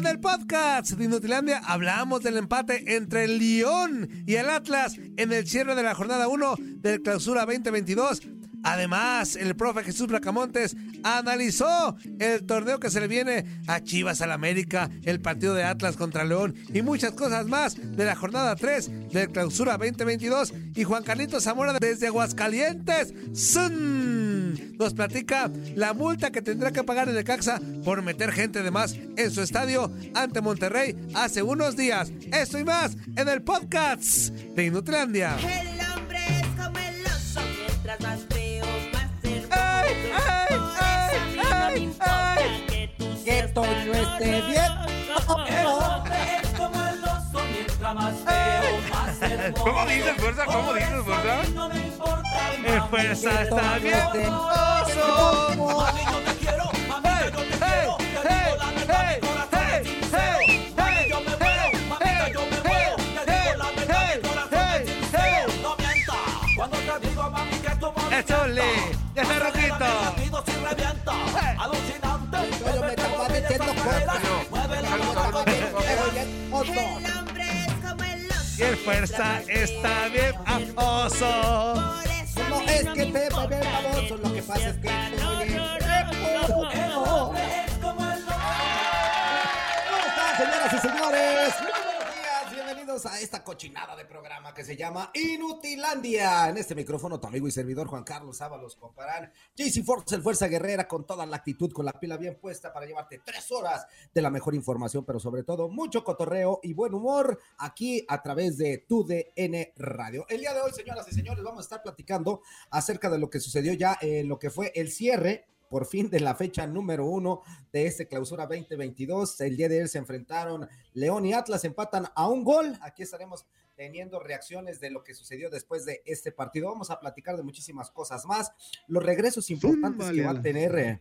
En el podcast de Inutilandia hablamos del empate entre el Lyon y el Atlas en el cierre de la jornada 1 del Clausura 2022. Además, el profe Jesús Bracamontes analizó el torneo que se le viene a Chivas al América, el partido de Atlas contra León y muchas cosas más de la jornada 3 del Clausura 2022. Y Juan Carlitos Zamora desde Aguascalientes ¡Sun! Nos platica la multa que tendrá que pagar el Caxa por meter gente de más en su estadio ante Monterrey hace unos días. Esto y más en el podcast de Inutilandia. El hombre es como el oso, mientras más feo, más hermoso. ¡Ay, ay, Por eso a mí no ay, me importa ay! que tú Que seas Toño tan esté bien. ¿Cómo dices, fuerza? ¿Cómo dices, fuerza? El fuerza está bien. Oso. Hey, fuerza está bien famoso. ¿Cómo es que te va bien famoso? Lo que pasa es que cochinada de programa que se llama Inutilandia. En este micrófono, tu amigo y servidor Juan Carlos Ábalos comparán JC Force, el Fuerza Guerrera, con toda la actitud, con la pila bien puesta para llevarte tres horas de la mejor información, pero sobre todo mucho cotorreo y buen humor aquí a través de tu DN Radio. El día de hoy, señoras y señores, vamos a estar platicando acerca de lo que sucedió ya en lo que fue el cierre por fin de la fecha número uno de este clausura 2022. El día de ayer se enfrentaron León y Atlas, empatan a un gol. Aquí estaremos teniendo reacciones de lo que sucedió después de este partido. Vamos a platicar de muchísimas cosas más. Los regresos importantes que va a tener. eh,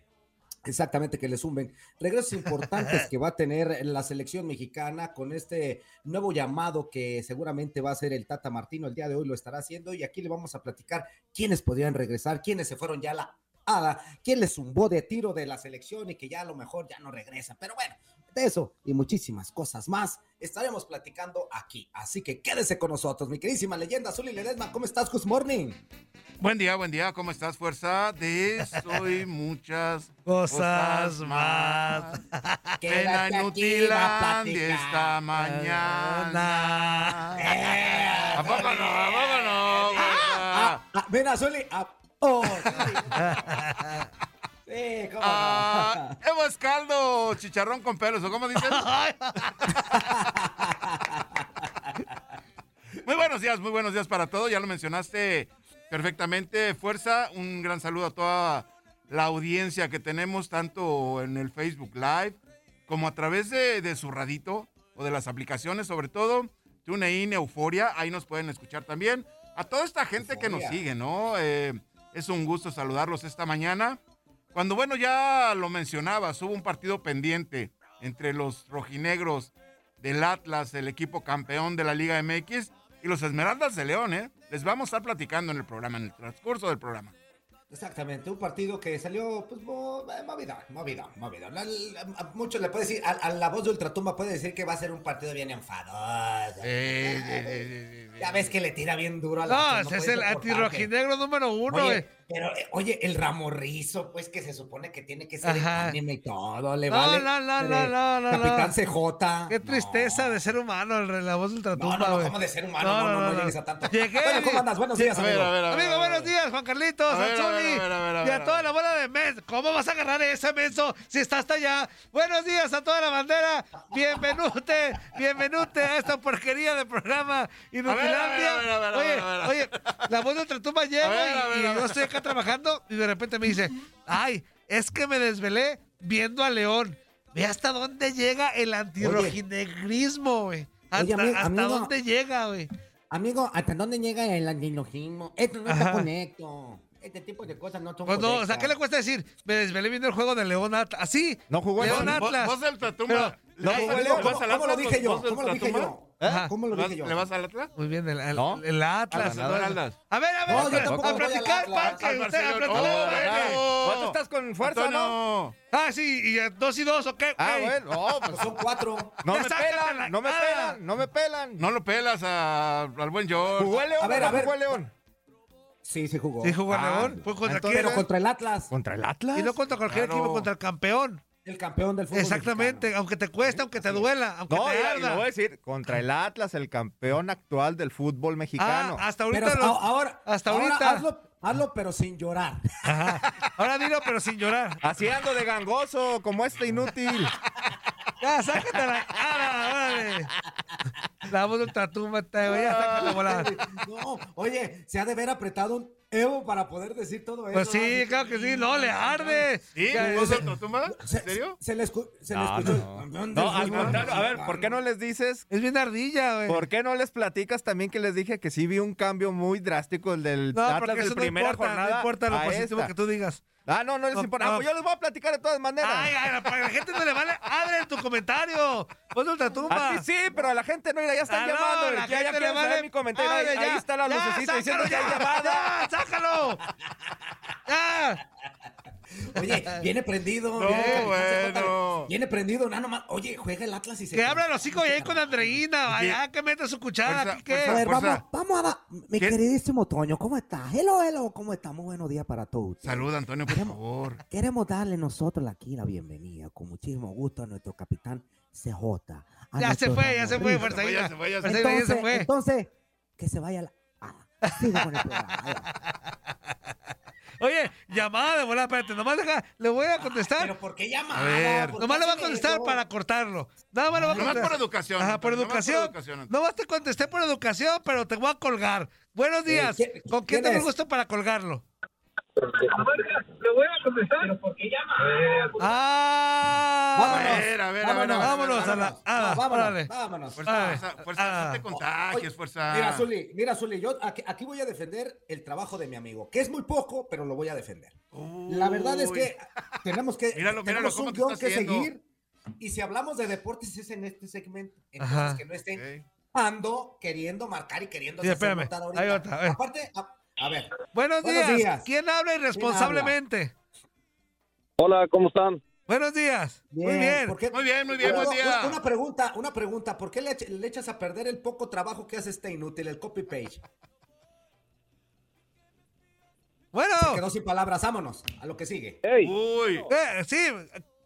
Exactamente, que le sumen. Regresos importantes que va a tener la selección mexicana con este nuevo llamado que seguramente va a ser el Tata Martino. El día de hoy lo estará haciendo y aquí le vamos a platicar quiénes podrían regresar, quiénes se fueron ya a la hada, quién le zumbó de tiro de la selección y que ya a lo mejor ya no regresa. Pero bueno, de eso y muchísimas cosas más estaremos platicando aquí. Así que quédese con nosotros, mi queridísima leyenda Azul y Ledesma. ¿Cómo estás, Good Morning? Buen día, buen día. ¿Cómo estás, fuerza? De eso y muchas Cosas más. En la platicar. esta mañana. ¿A poco no? ¿A poco no? fuerza? Ah, ven, Azuli. Ah, oh, sí. Sí, cómo Ah, no. Evo Escaldo, chicharrón con pelos, ¿o cómo dices? Muy buenos días, muy buenos días para todos. Ya lo mencionaste perfectamente. Fuerza, un gran saludo a toda la audiencia que tenemos, tanto en el Facebook Live como a través de, de su radito o de las aplicaciones, sobre todo TuneIn, Euforia. Ahí nos pueden escuchar también. A toda esta gente que nos sigue, ¿no? Eh, es un gusto saludarlos esta mañana. Cuando, bueno, ya lo mencionabas, hubo un partido pendiente entre los rojinegros del Atlas, el equipo campeón de la Liga MX, y los Esmeraldas de León, ¿eh? Les vamos a estar platicando en el programa, en el transcurso del programa. Exactamente, un partido que salió, pues, mo- eh, la- a muchos le puede decir, a, a la voz de Ultratumba puede decir que va a ser un partido bien enfadoso. Eh, eh, eh, eh, Ya ves que le tira bien duro a la No, no es el antirrojinegro número uno. Oye. Pero, eh, oye, el ramorrizo, pues que se supone que tiene que ser Ajá. anime y todo, le No, vale. no, no, eh, no, no, no, Capitán no. CJ. Qué tristeza de ser humano, el- la voz ultratumba, No, no, no. ¿cómo de ser humano? No, no, no, llegues a tanto. Llegué. Bueno, ¿cómo andas? Buenos días, A ver, amigo. a ver, a ver. Amigo, a ver. buenos días, Juan Carlitos, A ver, a ver, Anzuli, a ver, a ver, a y a toda la bola de mes. ¿Cómo vas a agarrar ese menso si está hasta allá? Buenos días a toda la bandera. Bienvenute, bienvenute a esta porquería de programa Inutilandia. A ver, a ver, a ver, a Oye, ver, a ver. oye, la voz ultratumba llega A ver, y, a ver, y a ver. yo estoy acá trabajando y de repente me dice, ay, es que me desvelé viendo a León. Ve hasta dónde llega el antirrojinegrismo, güey. Hasta, Oye, hasta amigo. dónde llega, güey. Amigo, ¿hasta dónde llega el antilogismo? Esto no Ajá. está conecto. Este tipo de cosas no son Pues no, o sea. ¿qué le cuesta decir? Me desvelé viendo el juego de León Atlas. Así. No jugó León León. Atlas. Vos, vos del Tatumba. Pero- ¿le No, vas ¿cómo, lo dije yo? ¿Vos del ¿Cómo lo dije yo? Ajá. ¿Cómo lo ¿Le vas- dije yo? ¿Le vas al Atlas? Muy bien, el, el, ¿No? el Atlas. Atlas, el- Atlas. A ver, a ver, No, a, yo tampoco a platicar, usted, a. Oh, bueno. Vos estás con fuerza, ¿no? Ah, sí, y eh, dos y dos, ¿ok? Ah, ok. bueno, no, pues Pues son cuatro. no me pelan, no me ah. pelan, no me pelan. No lo pelas a- al buen George. ¿Jugó el León A ver, a jugó el León? Sí, sí jugó. Sí, jugó Ah, León. Fue contra entonces- quién? Pero contra el Atlas, ¿Contra el Atlas? Y no contra cualquier Claro. equipo, contra el campeón. El campeón del fútbol Exactamente, mexicano. aunque te cueste, aunque te duela, aunque No, te y lo arda. voy a decir, contra el Atlas, el campeón actual del fútbol Ah, mexicano. hasta ahorita. los- ahora, hasta ahora ahorita. hazlo, hazlo, pero sin llorar. Ajá. Ahora dilo, pero sin llorar. Así ando de gangoso, como este inútil. Ya, sácate la cara, órale. La voz de ultratumba, está, güey, ya sácate a volar. No, oye, se ha de ver apretado un Evo para poder decir todo eso. Pues sí, claro que sí, no, le arde. ¿Sí? Ya, ¿Vos ese- del Tatumba? ¿En Se, serio? Se le, escu- se le No, escuchó. no, del al contrario, a ver. ¿por qué no les dices? Es bien ardilla, güey. ¿Por qué no les platicas también que les dije que sí vi un cambio muy drástico el del No, Atlas porque de eso no primera importa, jornada? no importa lo positivo esta? que tú digas. Ah, no, no les No, importa. no. Ah, pues yo les voy a platicar de todas maneras. Ay, ay, para la gente no le vale, abre tu comentario. Pon tu ultratumba. A ti sí, pero a la gente no, mira, ya están Ah, no, llamando. la ya, ya gente le quieren saber vale. mi comentario. Ahí, ya. está la Ya, lucecita diciendo que sácalo hay ya. llamada. Ya, sácalo. Ya. Oye, viene prendido. No, viene bueno. Prendido, nada nomás. Oye, juega el Atlas y se. Que abra los y ahí con Andreina. Vaya, que meta su cuchara. Fuerza, aquí, ¿qué? fuerza, A ver, vamos, vamos a dar. Mi ¿Quién? queridísimo Toño, ¿cómo estás? Hello, hello, ¿cómo estamos? Buenos días para todos. Saluda, Antonio, por Queremos- favor. Queremos darle nosotros aquí la bienvenida, con muchísimo gusto, a nuestro capitán CJ. Ya se fue, ya se fue. Fuerza ya se fue, ya se fue. Fuerza ya se Entonces, fue. entonces, que se vaya la. Ah, siga con el programa. Oye, llamada de volada, espérate, nomás deja, le voy a contestar. Pero ¿por qué llamada? A ver. ¿Por qué Nomás le voy a contestar eso? para cortarlo. Nada más le voy a Nomás contestar. por educación. Ajá, por nomás educación. Nomás te contesté por educación, pero te voy a colgar. Buenos días. ¿quién- ¿Con quién tengo el gusto para colgarlo? Le voy a contestar. ¿Pero por qué llama? Ah, Vámonos. A ver, a ver, a ver, vámonos a la. ah, vámonos, vámonos. Fuerza, Ay. fuerza, fuerza, Ah. no te contagies, fuerza. Mira, Zuli, mira, Zuli, yo aquí, aquí voy a defender el trabajo de mi amigo, que es muy poco, pero lo voy a defender. La verdad es que tenemos que Míralo, míralo, tenemos cómo un guion que haciendo. seguir. Y si hablamos de deportes es en este segmento. Entonces Ajá. que no estén ando queriendo marcar y queriendo Sí, espérame, ahorita. hay otra. Aparte, a, a ver, Buenos, Buenos días. días. ¿Quién habla irresponsablemente? Hola, ¿cómo están? Buenos días. Muy bien, bien. ¿por qué- Muy bien, muy bien, Una- pregunta, una pregunta, ¿por qué le, ech- le echas a perder el poco trabajo que hace este inútil, el copy page? Bueno, Se quedó sin palabras, vámonos, a lo que sigue. Hey, Uy. eh, sí.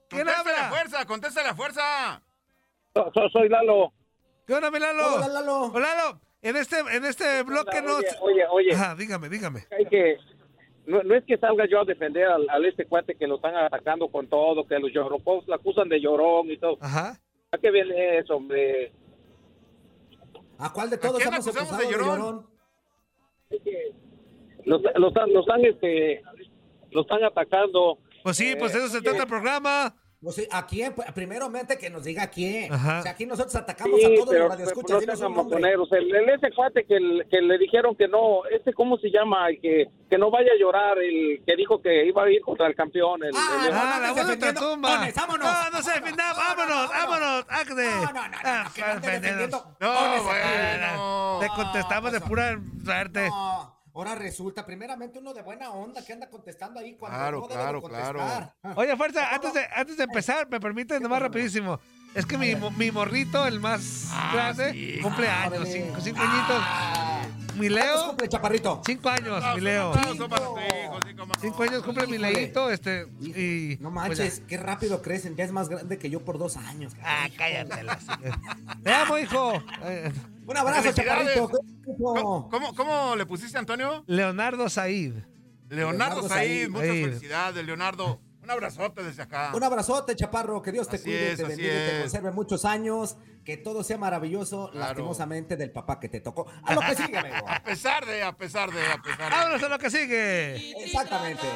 ¿Quién Contéstale a habla? fuerza, contéstale a fuerza. so- so- soy Lalo. ¿Qué onda, mi Lalo? Hola, Lalo. Hola, Lalo. En este, en este bloque no. Oye, oye, oye, Ajá, dígame, dígame. hay que, no, no es que salga yo a defender al, al este cuate que lo están atacando con todo, que los llorocos lo acusan de llorón y todo. Ajá. ¿A qué viene eso, hombre? ¿A cuál de todos hemos acusamos de de llorón? llorón? Lo, lo están, lo están, este, lo están atacando. Pues sí, pues eso se trata el programa. Pues sí, ¿A quién? Pues, Primeramente que nos diga quién. Ajá. O sea, aquí nosotros atacamos Sí, a todos pero, los pero radioescuchas. no. El, el ese cuate que, el- que le dijeron que no, este cómo se llama, que, que no vaya a llorar, el que dijo que iba a ir contra el campeón. El, Ah, el- no, Ah, no la andes voz de defendiendo. tumba. Ones, vámonos. No, no se defienda. Vámonos, vámonos. No, no, no, no, Ah, que no. No, bueno. Te contestamos de pues, pura suerte. No, ahora resulta, primeramente uno de buena onda que anda contestando ahí cuando Claro, no claro, contestar. Ah. Oye, fuerza, antes de, antes de empezar, me permiten nomás rapidísimo. Es que mi, mi morrito, el más grande, sí. cumple años, cinco, cinco añitos. Ah, mi Leo. cumple, chaparrito? Cinco años, mi Leo. Para. Cinco años cumple mi. Leito, este, y... No pues, manches, qué rápido crecen. Ya es más grande que yo por dos años. Ah, cállate. la- Te amo, hijo. Eh, Un abrazo, chaparrito. ¿Cómo, cómo, cómo le pusiste, Antonio? Leonardo Said. Leonardo, Leonardo Said. Muchas felicidades, Leonardo. Un abrazote desde acá. Un abrazote, chaparro. Que Dios te Así cuide, es, te bendiga y te conserve muchos años. Que todo sea maravilloso, Claro. lastimosamente, del papá que te tocó. A lo que sigue, amigo. A pesar de, a pesar de, a pesar de. Vámonos a lo que sigue. Exactamente.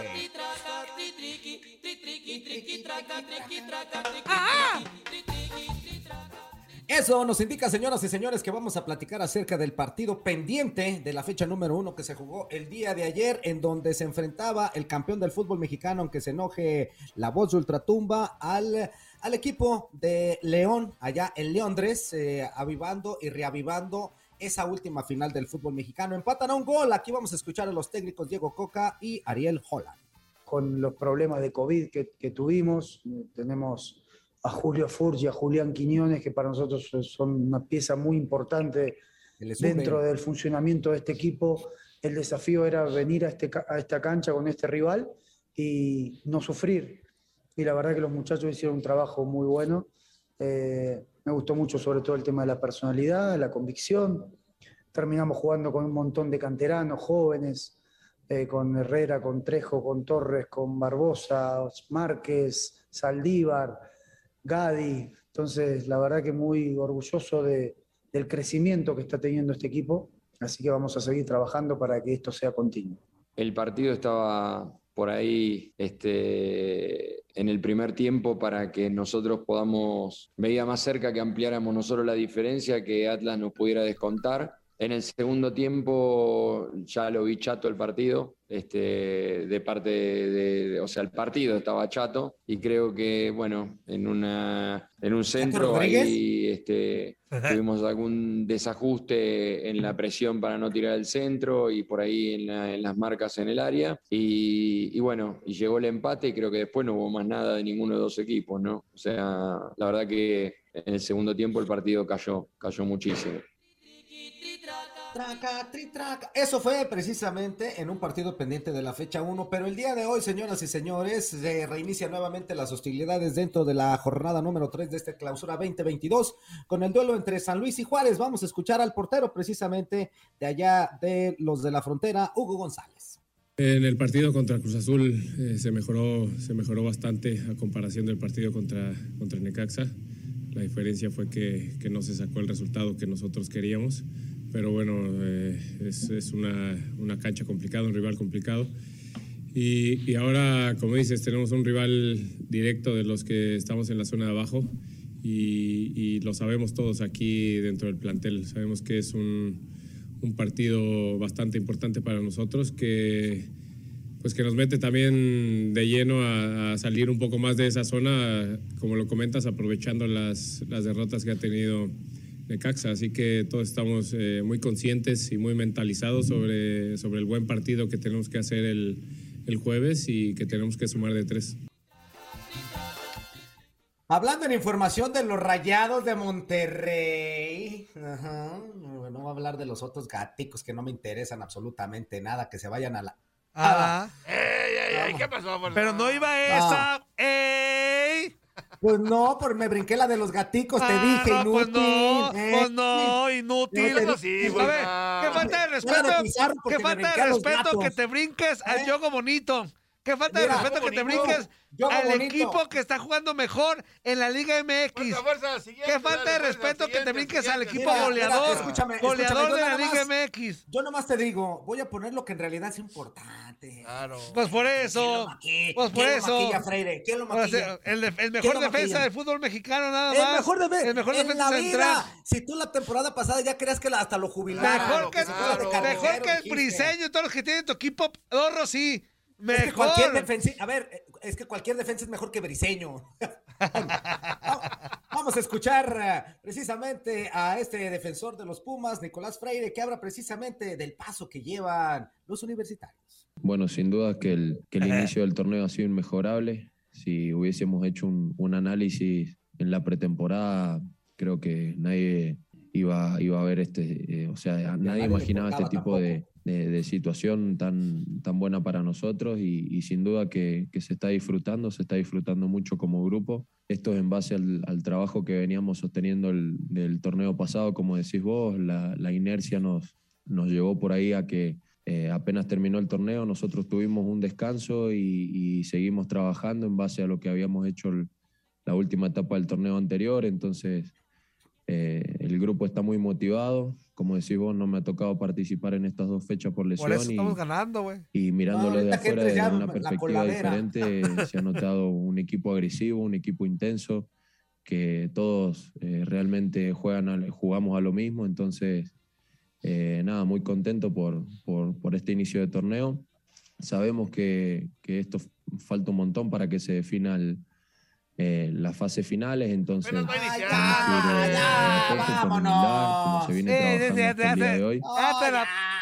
Eso nos indica, señoras y señores, que vamos a platicar acerca del partido pendiente de la fecha número uno que se jugó el día de ayer, en donde se enfrentaba el campeón del fútbol mexicano, aunque se enoje la voz de Ultratumba, al, al equipo de León, allá en Londres, eh, avivando y reavivando esa última final del fútbol mexicano. Empatan a un gol. Aquí vamos a escuchar a los técnicos Diego Coca y Ariel Holland. con los problemas de COVID que, tuvimos. Tenemos a Julio Furch y a Julián Quiñones, que para nosotros son una pieza muy importante dentro del funcionamiento de este equipo. El desafío era venir a, este, a esta cancha con este rival y no sufrir. Y la verdad que los muchachos hicieron un trabajo muy bueno. Eh, me gustó mucho sobre todo el tema de la personalidad, la convicción. Terminamos jugando con un montón de canteranos jóvenes, eh, con Herrera, con Trejo, con Torres, con Barbosa, Márquez, Saldívar, Gadi. Entonces, la verdad que muy orgulloso de- del crecimiento que está teniendo este equipo. Así que vamos a seguir trabajando para que esto sea continuo. El partido estaba por ahí este, en el primer tiempo para que nosotros podamos, veía más cerca que ampliáramos nosotros la diferencia, que Atlas nos pudiera descontar. En el segundo tiempo ya lo vi chato el partido, este, de parte de, de- o sea, el partido estaba chato y creo que, bueno, en, una, en un centro ahí este, tuvimos algún desajuste en la presión para no tirar el centro y por ahí en, la- en las marcas en el área. Y, y bueno, y llegó el empate y creo que después no hubo más nada de ninguno de los dos equipos, ¿no? O sea, la verdad que en el segundo tiempo el partido cayó, cayó muchísimo. Traca, tri, traca. Eso fue precisamente en un partido pendiente de la fecha 1, pero el día de hoy, señoras y señores, se reinicia nuevamente las hostilidades dentro de la jornada número 3 de esta clausura 2022 con el duelo entre San Luis y Juárez. Vamos a escuchar al portero precisamente de allá de los de la frontera, Hugo González. En el partido contra Cruz Azul eh, se, mejoró, se mejoró bastante a comparación del partido contra, contra Necaxa. La diferencia fue que, que no se sacó el resultado que nosotros queríamos, pero bueno, eh, es, es una, una cancha complicada, un rival complicado. Y, y ahora, como dices, tenemos un rival directo de los que estamos en la zona de abajo y, y lo sabemos todos aquí dentro del plantel. Sabemos que es un, un partido bastante importante para nosotros que pues que nos mete también de lleno a, a salir un poco más de esa zona, como lo comentas, aprovechando las, las derrotas que ha tenido Necaxa. Así que todos estamos eh, muy conscientes y muy mentalizados sobre, sobre el buen partido que tenemos que hacer el, el jueves y que tenemos que sumar de tres. Hablando en información de los rayados de Monterrey. Ajá. No voy a hablar de los otros gaticos que no me interesan absolutamente nada, que se vayan a la. Ah, ¡Ey, ey, ey! ¿Qué pasó? por pero no iba esa. ¡Ey! Pues no, por me brinqué la de los gaticos, te Ah, dije, no, pues inútil. no, ¿eh? pues no, inútil. No sí, dije. pues, A ver, no. qué falta de respeto, qué porque falta de respeto que te brinques al ¿Eh? Yogo Bonito. Qué falta de respeto que te brinques al bonito. equipo que está jugando mejor en la Liga MX. Fuerza, Qué falta dale, de respeto que te siguiente, brinques al equipo Mira, goleador. escúchame, goleador escúchame, de la Liga más- MX. Yo nomás te digo, voy a poner lo que en realidad es importante. Claro. Pues por ¿Quién lo eso. Pues por ¿Quién lo eso. maquilla, Freire? ¿Quién lo Ahora sí, maquilla? El, de- el ¿Quién mejor defensa maquilla? del fútbol mexicano, nada El más. mejor defensa. El mejor en defensa la central. vida. Si tú la temporada pasada ya creas que la- hasta lo jubilaron. Mejor que, se fuera de carrilero, mejor que el. Briseño y todos los que tienen tu equipo, Dorro, sí. Es que Mejor. cualquier defensa, a ver, es que cualquier defensa es mejor que Briseño. Vamos a escuchar eh, precisamente a este defensor de los Pumas, Nicolás Freire, que habla precisamente del paso que llevan los universitarios. Bueno, sin duda que el, que el inicio del torneo ha sido inmejorable. Si hubiésemos hecho un, un análisis en la pretemporada, creo que nadie iba, iba a haber este, eh, o sea, nadie imaginaba este tipo de, de- situación tan, tan buena para nosotros y, sin duda que, se está disfrutando, se está disfrutando mucho como grupo. Esto es en base al, trabajo que veníamos sosteniendo el, del torneo pasado, como decís vos, la, inercia nos, nos llevó por ahí a que eh, apenas terminó el torneo, nosotros tuvimos un descanso y, seguimos trabajando en base a lo que habíamos hecho la última etapa del torneo anterior, entonces eh, el grupo está muy motivado. Como decís vos, no me ha tocado participar en estas dos fechas por lesión. Por eso y, estamos ganando, güey. y mirándolo de ahorita que afuera desde una perspectiva diferente, se ha notado un equipo agresivo, un equipo intenso, que todos eh, realmente juegan a- jugamos a lo mismo. Entonces, eh, nada, muy contento por, por, por este inicio de torneo. Sabemos que, que esto falta un montón para que se defina el- eh, las fases finales, entonces ya, respeto, con humildad, como se viene Sí, sí, trabajando sí, hasta el día de hoy. Hazte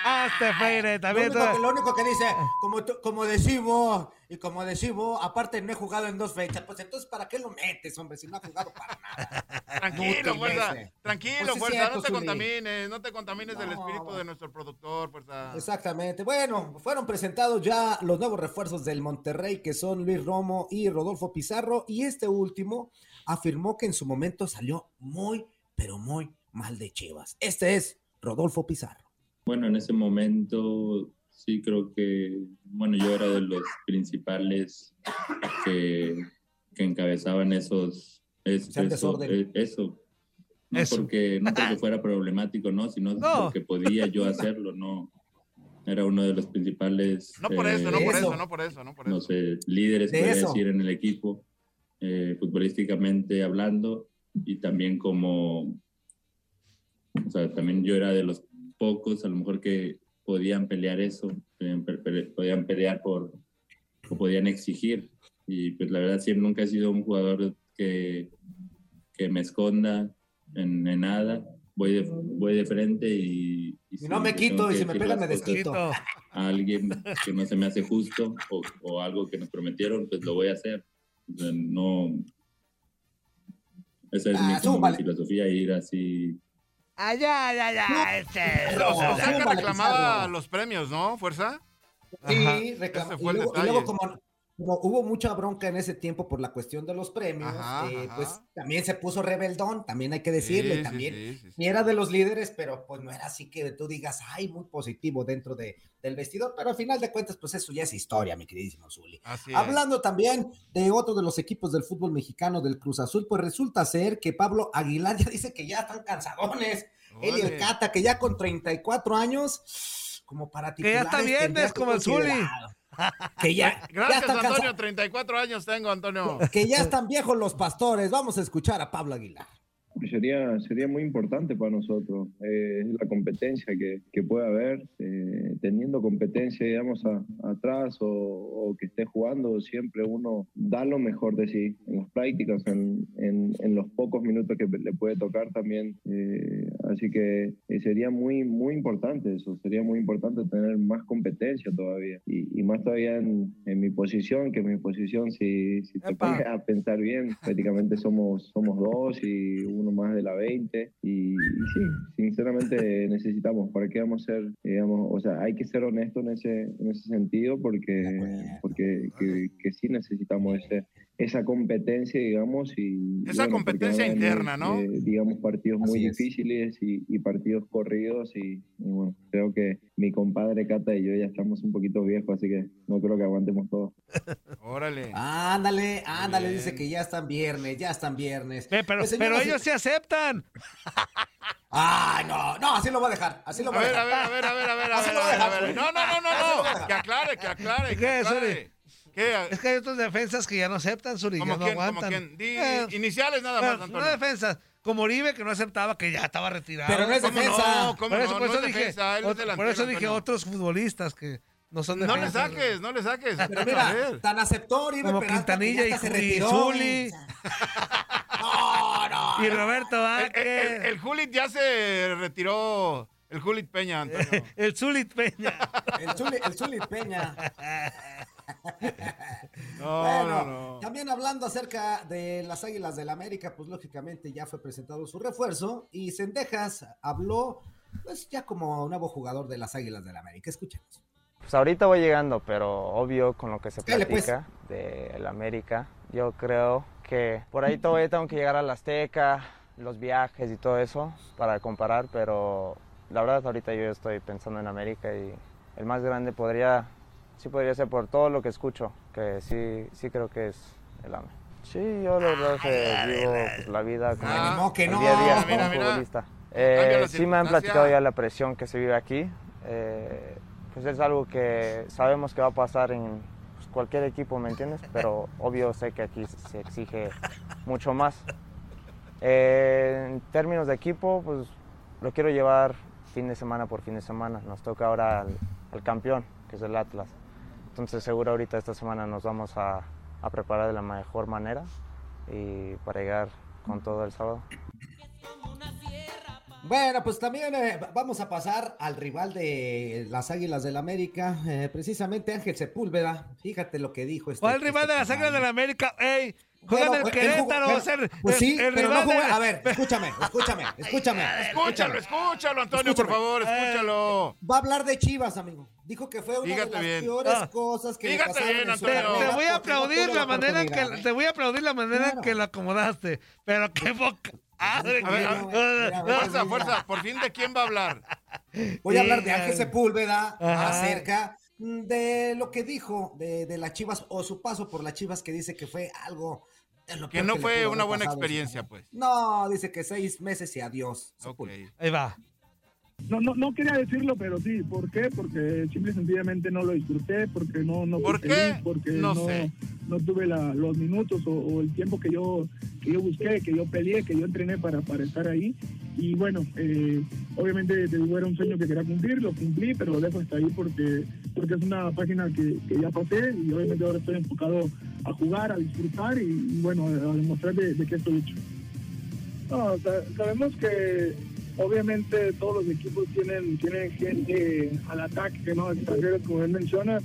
hazte, Freire, Lo también. único, tú- que, lo único que dice, como, como decís vos, y como decís vos, aparte no he jugado en dos fechas, pues entonces ¿para qué lo metes, hombre, si no ha jugado para nada? Tranquilo, fuerza. Tranquilo, Pues fuerza. cierto, no te Zuli. contamines, no te contamines del espíritu de nuestro productor, fuerza. Exactamente. Bueno, fueron presentados ya los nuevos refuerzos del Monterrey, que son Luis Romo y Rodolfo Pizarro, y este último afirmó que en su momento salió muy, pero muy mal de Chivas. Este es Rodolfo Pizarro. Bueno, en ese momento sí creo que, bueno, yo era de los principales que, que encabezaban esos, es- Sea eso, desorden. eh, eso. No Eso. porque, no porque fuera problemático, no, sino No. porque podía yo hacerlo, no. Era uno de los principales. No por eso, no eh, por eso. eso, no por eso, no por no eso. sé, líderes, De podría eso. decir, en el equipo, eh, futbolísticamente hablando, y también como, o sea, también yo era de los pocos, a lo mejor que podían pelear eso, podían, pe- pe- podían pelear por, o podían exigir, y pues la verdad siempre nunca he sido un jugador que, que me esconda en, en nada, voy de, voy de frente y... y Si no me tengo quito y si me pegan me desquito. a alguien que no se me hace justo o, o algo que nos prometieron, pues lo voy a hacer. O sea, no. Esa es Ah, mi, como mi súbale. filosofía, ir así. Ya, ya, ya. este, O sea, o sea que Zúmbale, reclamaba los premios, ¿no? Fuerza. Sí, reclamó. Ese Y fue el luego, y luego como, como hubo mucha bronca en ese tiempo por la cuestión de los premios, Ajá, eh, ajá. pues también se puso rebeldón, también hay que Sí, sí, también sí, era de los líderes, pero pues no era así que tú digas, ay, muy positivo dentro de, del vestidor, pero al final de cuentas, pues eso ya es historia, mi queridísimo Zuli. Así es. Hablando también de otro de los equipos del fútbol mexicano del Cruz Azul, pues resulta ser que Pablo Aguilar ya dice que ya están cansadones. Él y el. Cata, que ya con 34 años, como para Que ya está tendría que como el Zuli. Que ya, ya Gracias, están Antonio. cansados, 34 años tengo, Antonio. que ya están viejos los pastores. Vamos a escuchar a Pablo Aguilar. Sería, sería muy importante para nosotros, eh, la competencia que, que puede haber, eh, teniendo competencia, digamos, a- atrás o, o que esté jugando, siempre uno da lo mejor de sí en las prácticas, en, en- en los pocos minutos que le puede tocar también. eh, así que eh, sería muy, muy importante eso, sería muy importante tener más competencia todavía y, y más todavía en, en mi posición, que mi posición, si, si te pones a pensar bien, prácticamente somos, somos dos y uno más de la 20 y, y sí, sinceramente necesitamos, ¿para qué vamos a ser, digamos, o sea, hay que ser honesto en ese, en ese sentido porque, porque que, que sí necesitamos ese, esa competencia, digamos, y... Esa bueno, competencia interna, ¿no? eh, digamos, partidos muy es. difíciles y, y partidos corridos y, y bueno, creo que mi compadre Cata y yo ya estamos un poquito viejos, así que no creo que aguantemos todo. Órale. Ándale, ándale, Bien. dice que ya están viernes, ya están viernes. Eh, pero, Pues, pero ellos sí aceptan. Ay, no, no, así lo voy a dejar, así lo A voy a ver, a dejar. ver, a ver, a ver, a ver, a Así ver, lo a voy a ver, a ver. No, no, no, no, no. Que aclare, que aclare, que ¿Qué, aclare. ¿Qué? Es que hay otras defensas que ya no aceptan, Zuli, ya ¿Como no quién? ¿Como aguantan. Di Eh, iniciales nada más, no Antonio. defensas, como Oribe que no aceptaba que ya estaba retirado. Pero no es ¿Cómo defensa. no? ¿Cómo por eso, no? por No eso es dije, defensa, él es otro- por eso dije Antonio. otros futbolistas que no son No le defensas. saques, no le saques. Pero mira, tan aceptó Oribe Como Peralta Quintanilla y. Zuli No, no. y Roberto El, Vázquez. el, el Julit ya se retiró. El Julit Peña, Antonio. El Zulit Peña. El Zuli, el Zuli Peña. No, bueno, no, no. también hablando acerca de las Águilas del América, pues lógicamente ya fue presentado su refuerzo y Sendejas habló, pues ya como nuevo jugador de las Águilas del América. Escuchemos. Pues ahorita voy llegando, pero obvio con lo que se Dale, pues. platica del América, yo creo que por ahí todavía tengo que llegar a la Azteca, los viajes y todo eso para comparar, pero la verdad ahorita yo estoy pensando en América y el más grande podría, sí podría ser por todo lo que escucho, que sí, sí creo que es el AME. Sí, yo la verdad que vivo pues, la vida como no, que el no. día a día como Mira, mira. futbolista. Eh, sí me han platicado ya la presión que se vive aquí. eh, pues es algo que sabemos que va a pasar en pues, cualquier equipo, ¿me entiendes? Pero obvio sé que aquí se exige mucho más. Eh, en términos de equipo, pues lo quiero llevar fin de semana por fin de semana. Nos toca ahora al, al campeón, que es el Atlas. Entonces seguro ahorita esta semana nos vamos a, a preparar de la mejor manera y para llegar con todo el sábado. Bueno, pues también eh, vamos a pasar al rival de las Águilas del América, eh, precisamente Ángel Sepúlveda. Fíjate lo que dijo este. ¿Cuál rival este de las Águilas del la América? ¡Ey! Juegan Bueno, el él jugó- Querétaro. sea, el- pues sí, el pero no A ver, escúchame, escúchame, escúchame. Escúchalo, escúchalo, Antonio, por favor, escúchalo. Va a hablar de Chivas, amigo. Dijo que fue una de las bien. peores Ah. cosas que le pasaron bien, en su Antonio. Te voy a no aplaudir la manera que ¿eh? te voy a aplaudir la manera Claro. que lo acomodaste. Pero qué boca. madre A ver, a que- ver, fuerza, fuerza. Por fin, ¿de quién va a hablar? Voy a hablar de Ángel. Sepúlveda Ajá. acerca de lo que dijo de, de las Chivas o su paso por las Chivas que dice que fue algo de lo Que no fue una buena pasado experiencia, pues. No, dice que seis meses y adiós. Ahí va. No, no, no quería decirlo, pero sí. ¿Por qué? Porque simple y sencillamente no lo disfruté, porque no, no fui ¿Por qué? feliz, porque No no, sé. no tuve la- los minutos o, o el tiempo que yo, que yo busqué, que yo peleé, que yo entrené para, para estar ahí. Y bueno, eh, obviamente te digo, era un sueño que quería cumplir, lo cumplí, pero lo dejo hasta ahí porque, porque es una página que, que ya pasé y obviamente ahora estoy enfocado a jugar, a disfrutar y, y, bueno, a demostrar de, de qué estoy hecho. No, sabemos que obviamente todos los equipos tienen, tienen gente al ataque, ¿no? Extranjeros, como él menciona.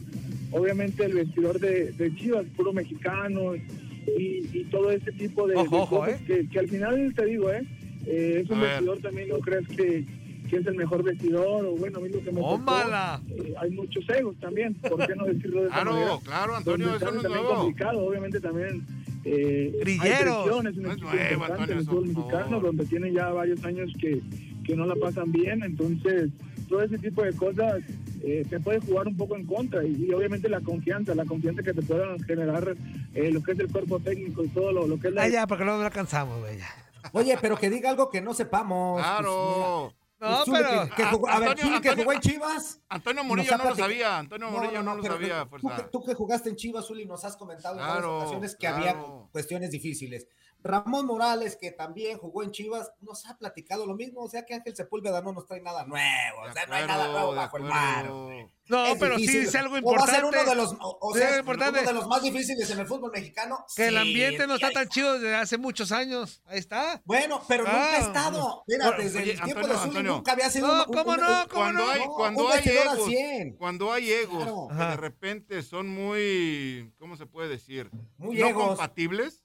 Obviamente el vestidor de, de Chivas, puro mexicano y, y todo ese tipo de, Ojo, de ojo, cosas que, que al final te digo, ¿eh? Eh, es un A ver. vestidor también, no crees que, que es el mejor vestidor o bueno, a mí lo que me eh, hay muchos egos también, ¿por qué no decirlo de esa Claro, manera? claro, Antonio, Donde eso no es nuevo. complicado, obviamente también eh, hay Grilleros. No es nuevo, Antonio, en el fútbol mexicano, donde tienen ya varios años que, que no la pasan bien, entonces todo ese tipo de cosas eh, te puede jugar un poco en contra y, y obviamente la confianza, la confianza que te puedan generar eh, lo que es el cuerpo técnico y todo lo, lo que es la... Ah, ya, porque luego no alcanzamos, güey. Oye, pero que diga algo que no sepamos. Claro. Pues, No, pero- que- que jugó- a ver, Antonio, que jugó en Chivas. Antonio Murillo no lo sabía. Antonio Murillo no, lo pero sabía, tú, fuerza. que, tú que jugaste en Chivas, Zuli, nos has comentado en Claro, varias ocasiones que claro. había cuestiones difíciles. Ramón Morales, que también jugó en Chivas, nos ha platicado lo mismo. O sea que Ángel Sepúlveda no nos trae nada nuevo. O sea, no hay nada nuevo bajo el mar. No, Es pero sí dice algo O va a ser importante. uno de los, o, o Sí, sea, importante. uno de los más difíciles en el fútbol mexicano. Que el ambiente no está tan chido desde hace muchos años. Ahí está. Bueno, pero nunca ha Ah, estado. Mira, Bueno, desde oye, el tiempo Antonio, de Zuli nunca había sido No, un- ¿cómo un- no? ¿Cómo Cuando no? hay, cuando un hay egos, 100. cuando hay egos Claro. que de repente son muy, ¿cómo se puede decir? Muy no egos. compatibles,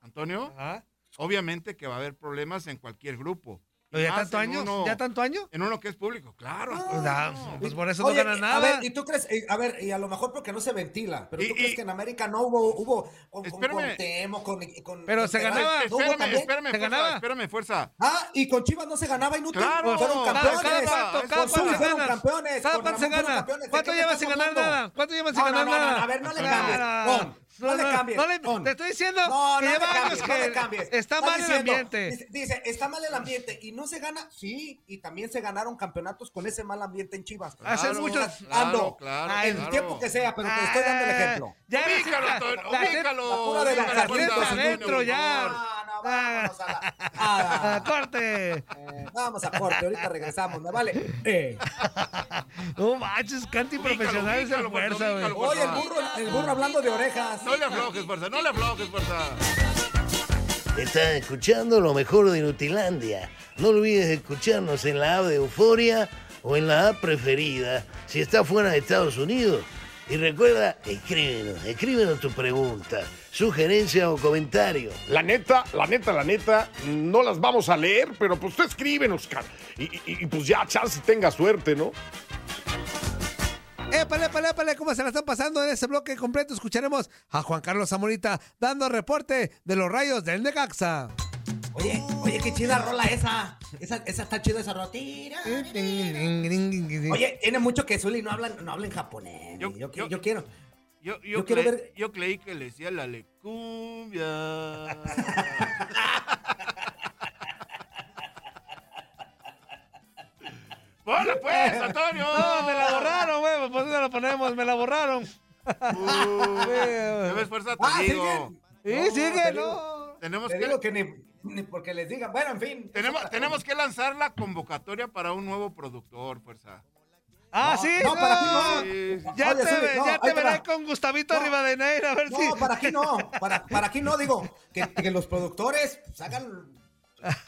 Antonio, Ajá. obviamente que va a haber problemas en cualquier grupo. ¿Pero ¿Ya tanto año? uno- ¿Ya tanto año? En uno que es público, claro. Pues, ah, pues por eso Oye, no ganan A nada. ver, ¿y tú crees? eh, a ver, y a lo mejor porque no se ventila, pero Y- tú y- crees que en América no hubo, hubo con, con, Espérame. con Temo, con, con- Pero con se ganaba. ¿No hubo Espérame, también? espérame, ¿Se fuerza, ganaba? espérame, fuerza. Ah, y con Chivas no se ganaba inútil. Claro. fueron campeones. Cada Con fueron campeones. Cada se gana. campeones. ¿De ¿Cuánto llevas sin ganar nada? ¿Cuánto llevas sin ganar nada? a ver, no le Ah, cambies. Con, no, le cambies. no le- con. Te estoy diciendo No, que no le años cambies, no le que cambies. está mal el ambiente. Dice, dice, está mal el ambiente y no se gana. Sí, y también se ganaron campeonatos con ese mal ambiente en Chivas. Hace Claro, muchos- claro, Ando, claro, el claro. tiempo que sea, pero te estoy dando el ejemplo. Ya Ubícalo, la- Antonio, la- ubícalo. la pura de Antonio, adentro ya. Vámonos a la. a- corte. eh, vamos a corte, ahorita regresamos, me vale. Eh. No manches, canti profesional es el ubícalo, fuerza, güey. Oye, el burro, el burro hablando de orejas. No le aflojes, fuerza, no le aflojes, fuerza. Estás escuchando lo mejor de Inutilandia. No olvides escucharnos en la app de Euforia o en la app preferida si estás fuera de Estados Unidos. Y recuerda, escríbenos, escríbenos tu pregunta, sugerencia o comentario. La neta, la neta, la neta, no las vamos a leer, pero pues tú escríbenos, Oscar. Y, y- y, pues ya, chance tenga suerte, ¿no? Épale, épale, épale, ¿cómo se la están pasando en ese bloque completo? Escucharemos a Juan Carlos Zamorita dando reporte de los rayos del Necaxa. Oye, oye, qué chida rola esa. Esa, esa está chida esa rola. Tira. Oye, tiene mucho que Zully no habla, no habla en japonés. Yo, yo, yo quiero. Yo, yo, Yo quiero cre- ver- yo creí que le decía la lecumbia. ¡Ponla pues, Antonio! No, me la borraron, güey. Pues ¿dónde la ponemos? Me la borraron. ¿Te ves fuerza? Te Ah, digo. siguen. Sí, sigue, te no. Tenemos te que- digo que ni, ni porque les digan. Bueno, en fin. Tenemos, tenemos que lanzar la convocatoria para un nuevo productor, fuerza. Ah, No, sí. no, para ti no. Ya Oye, te, no, ya veré con Gustavito Rivadeneira, a ver si. No, para aquí no. Para, para aquí no, digo. Que, que los productores hagan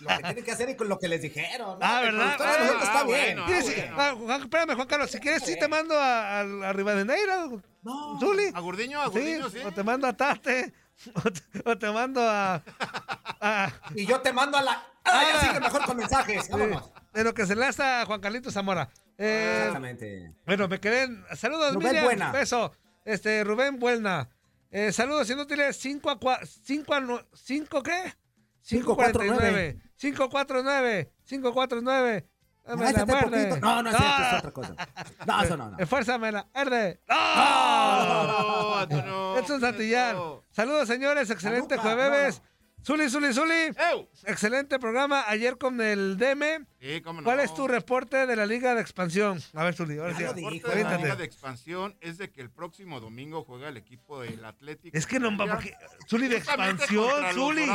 lo que tienen que hacer y con lo que les dijeron. ¿no? Ah, ¿verdad? productor de nosotros Ah, está bien. bueno, Sí, sí. Ah, Juan- espérame, Juan Carlos, si quieres, sí te mando a, a, a Rivadeneira. No. Zuli. A Gurdiño, a Gurdiño, sí. O te mando a Tate. O te, o te mando a. a- Y yo te mando a la. Ah, ya sigue mejor con mensajes. Vámonos. de lo que se le hace a Juan Carlitos Zamora. Eh, Exactamente. Bueno, me quedé. Saludos, Rubén Miriam. Buena. Beso. Este, Rubén Buena. Eh, saludos inútiles. 5 a 4. 5 a 5 qué? 549. 549. 549. Dame Ah, ese la está muerde. poquito. No, no es cierto, es otra cosa. No, eso no, no. Esfuérzamela. Erde. No, Antonio, Edson Santillán. Saludos, señores. Excelente jueves. Zuli, Zuli, Zuli. ¡Ew! Excelente programa. Ayer con el DM. Sí, cómo no. ¿Cuál es tu reporte de la Liga de Expansión? A ver, Zuli. Ahora sí. El reporte de la. Liga de Expansión es de que el próximo domingo juega el equipo del Atlético. Es que no, porque. Zuli de expansión, Zuli.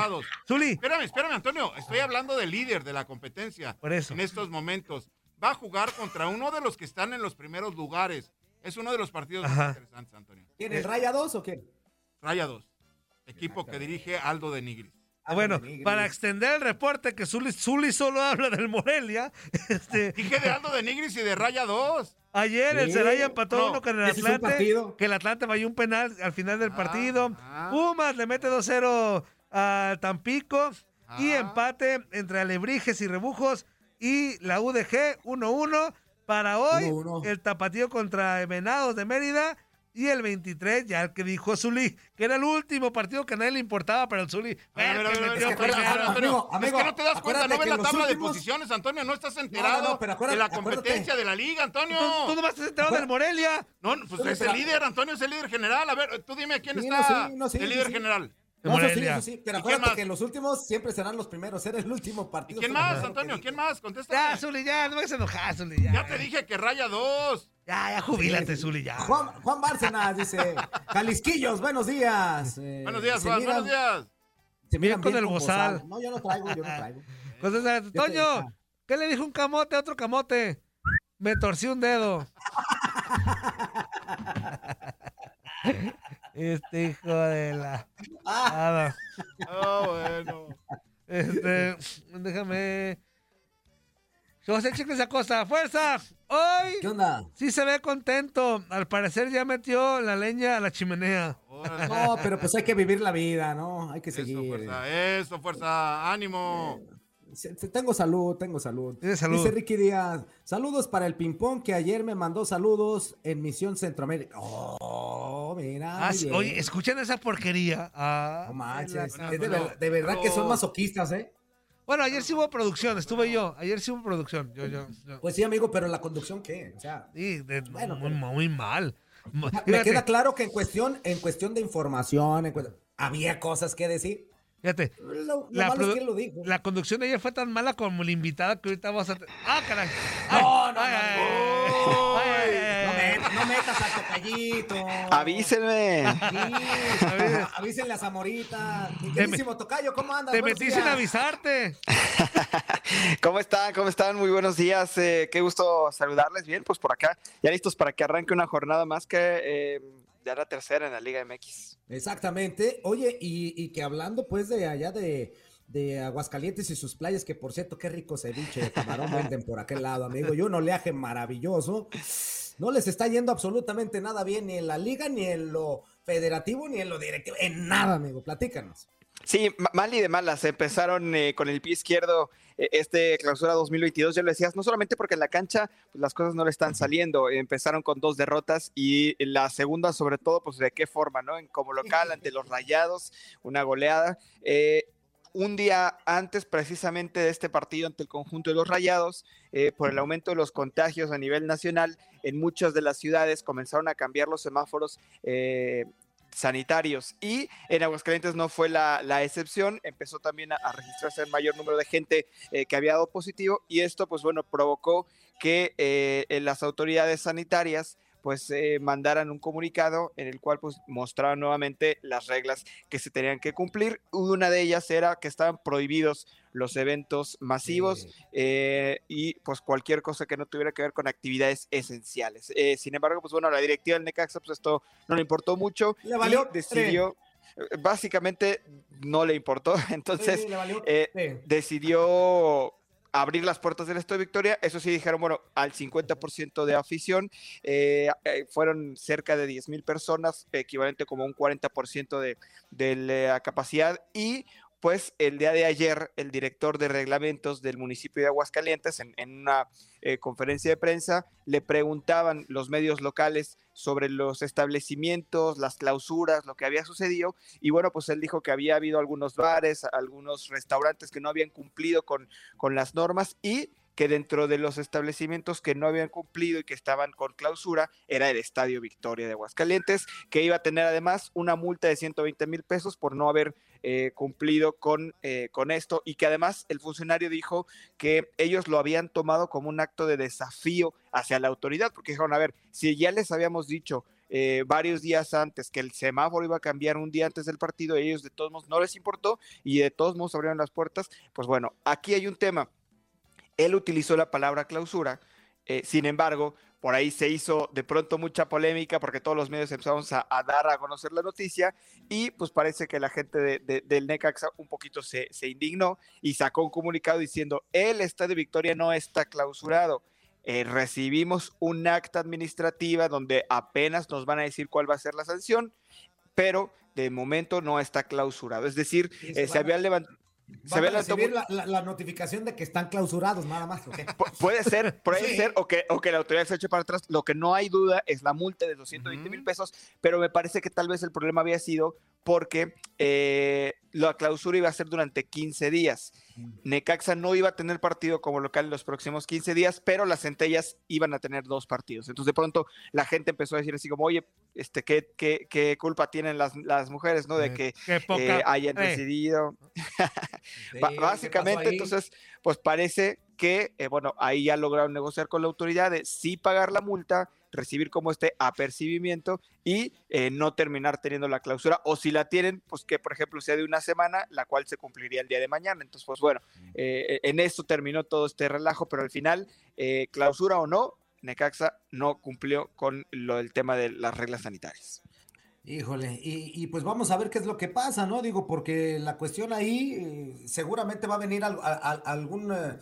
Zuli. Espérame, espérame, Antonio. Estoy hablando del líder de la competencia. Por eso. En estos momentos. Va a jugar contra uno de los que están en los primeros lugares. Es uno de los partidos Ajá. más interesantes, Antonio. ¿Quién el Raya 2 o qué? Rayados. Equipo que dirige Aldo de Nigris. Ah, bueno, para extender el reporte que Zuli, Zuli solo habla del Morelia. Este, de Aldo de Nigris y de Rayados. ayer el Celaya empató no, uno con el Atlante. Que el Atlante falló un penal al final del Ah, partido. ah. Pumas le mete 2-0 a Tampico. Y Ah. empate entre Alebrijes y Rebujos. Y la UDG 1-1. Para hoy, 1-1. el tapatío contra Venados de Mérida. Y el 23, ya el que dijo Zuli, que era el último partido que a nadie le importaba, pero el. Antonio, Amigo, es que no te das cuenta, acuérdate no ves la tabla de últimos- posiciones, Antonio, no estás enterado no, pero acuérdate- de la acuérdate. competencia de la liga, Antonio. Tú, tú nomás estás enterado del Morelia. No, no, pues es el pero- líder, Antonio es el líder general. A ver, tú dime quién Sí, está no, sí, no, sí, el sí, líder sí. general. No, eso sí, eso sí. Pero ¿Y quién acuérdate que los últimos siempre serán los primeros. Era el último ¿Y partido. quién más, Antonio? ¿Quién más? Contesta. Ya, Zuli, ya, no me hagas enojar, Zuli, ya. Ya te dije que raya dos. Ya, ya, jubílate, Zuli, ya. Juan, Juan Bárcenas dice: Jalisquillos, buenos días. Eh, Buenos días, Juan. miran- Buenos días. Se miran con bien el bozal. No, yo no traigo, yo no traigo. Entonces, Toño, ah. ¿qué le dijo un camote a otro camote? Me torcí un dedo. Este hijo de la. Ah, bueno. Este, déjame. José Chicles Acosta, fuerza. Hoy ¿Qué onda? sí se ve contento. Al parecer ya metió la leña a la chimenea. No, pero pues hay que vivir la vida, ¿no? Hay que Eso, seguir. fuerza, eso, fuerza. Ánimo. Tengo salud, tengo salud. Dice Ricky Díaz, saludos para el ping-pong que ayer me mandó saludos en Misión Centroamérica. Oh, mira. Ah, oye, escuchen esa porquería. Ah, No manches, la- de, no, ver- de verdad que son masoquistas, ¿eh? Bueno, ayer sí hubo producción, estuve yo. Ayer sí hubo producción. Yo, yo, yo. Pues sí, amigo, pero la conducción, ¿qué? O sea, Sí, de- Bueno, muy, pero- muy mal. me Fíjate, queda claro que en cuestión, en cuestión de información, en cuestión- había cosas que decir. Fíjate, Lo, lo La malo es que él lo dijo. la conducción de ayer fue tan mala como la invitada que ahorita vamos a... ¡Ah, caray! No, no, Ay, no, ay, no. ay, ay, ay, No, no metas al tocallito. Avísenme. Sí, avísenle a Zamorita. Mi tocayo, ¿cómo andas? Te Buenos metí sin avisarte. ¿Cómo están? ¿Cómo están? Muy buenos días. eh, qué gusto saludarles. Bien, pues por acá, ya listos para que arranque una jornada más que eh, ya la tercera en la Liga MX. Exactamente. Oye, y, que hablando pues de allá de, de Aguascalientes y sus playas, que por cierto, qué rico ceviche de camarón venden por aquel lado, amigo. Y un oleaje maravilloso. no les está yendo absolutamente nada bien ni en la liga, ni en lo federativo, ni en lo directivo, en nada, amigo. Platícanos. Sí, ma- mal y de malas. Empezaron eh, con el pie izquierdo eh, este clausura 2022. Ya lo decías, no solamente porque en la cancha pues, las cosas no le están saliendo. Empezaron con dos derrotas y la segunda, sobre todo, pues de qué forma, ¿no? En como local ante los Rayados, una goleada. Eh, un día antes precisamente de este partido ante el conjunto de los Rayados, eh, por el aumento de los contagios a nivel nacional, en muchas de las ciudades comenzaron a cambiar los semáforos eh, sanitarios y en Aguascalientes no fue la, la excepción, empezó también a, registrarse el mayor número de gente eh, que había dado positivo y esto pues bueno provocó que eh, eh, las autoridades sanitarias pues mandaran un comunicado en el cual pues mostraban nuevamente las reglas que se tenían que cumplir. Una de ellas era que estaban prohibidos los eventos masivos eh, y pues cualquier cosa que no tuviera que ver con actividades esenciales. Eh, sin embargo, pues bueno, la directiva del Necaxa pues esto no le importó mucho Le y valió decidió, eh, básicamente no le importó, entonces Sí, le valió eh, tre. decidió abrir las puertas del Estadio Victoria. Eso sí, dijeron, bueno, al 50% de afición. eh, eh, fueron cerca de 10 mil personas, equivalente como a un 40% de, de la capacidad. Y pues el día de ayer, el director de reglamentos del municipio de Aguascalientes, en, una eh, conferencia de prensa, le preguntaban los medios locales sobre los establecimientos, las clausuras, lo que había sucedido. Y bueno, pues él dijo que había habido algunos bares, algunos restaurantes que no habían cumplido con, con las normas y que dentro de los establecimientos que no habían cumplido y que estaban con clausura era el Estadio Victoria de Aguascalientes, que iba a tener además una multa de 120 mil pesos por no haber eh, cumplido con, eh, con esto y que además el funcionario dijo que ellos lo habían tomado como un acto de desafío hacia la autoridad, porque dijeron, a ver, si ya les habíamos dicho eh, varios días antes que el semáforo iba a cambiar un día antes del partido, ellos de todos modos no les importó y de todos modos abrieron las puertas, pues bueno, aquí hay un tema él utilizó la palabra clausura, eh, sin embargo, por ahí se hizo de pronto mucha polémica porque todos los medios empezamos a, a dar a conocer la noticia y pues parece que la gente de- de- del Necaxa un poquito se, se indignó y sacó un comunicado diciendo, el Estadio Victoria no está clausurado. Eh, recibimos un acta administrativa donde apenas nos van a decir cuál va a ser la sanción, pero de momento no está clausurado. Es decir, eh, se van a- había levantado... Se había a recibir la, la- la notificación de que están clausurados, nada más. Puede ser, puede Sí. ser, o que, o que la autoridad se eche para atrás. Lo que no hay duda es la multa de 220 mil pesos, pero me parece que tal vez el problema había sido porque eh, la clausura iba a ser durante 15 días. Necaxa no iba a tener partido como local en los próximos 15 días, pero las centellas iban a tener dos partidos. Entonces, de pronto, la gente empezó a decir así como, oye, este, ¿qué, qué, qué culpa tienen las, las mujeres, ¿no? De que qué poca- eh, hayan eh. decidido. Ba- ¿qué pasó básicamente, entonces, pues parece que, eh, bueno, ahí ya lograron negociar con la autoridad de sí pagar la multa, recibir como este apercibimiento y eh, no terminar teniendo la clausura, o si la tienen, pues que, por ejemplo, sea de una semana, la cual se cumpliría el día de mañana. Entonces, pues bueno, eh, en esto terminó todo este relajo, pero al final, eh, clausura o no, Necaxa no cumplió con lo del tema de las reglas sanitarias. Híjole, y, y pues vamos a ver qué es lo que pasa, ¿no? Digo, porque la cuestión ahí eh, seguramente va a venir al- a- a- algún eh,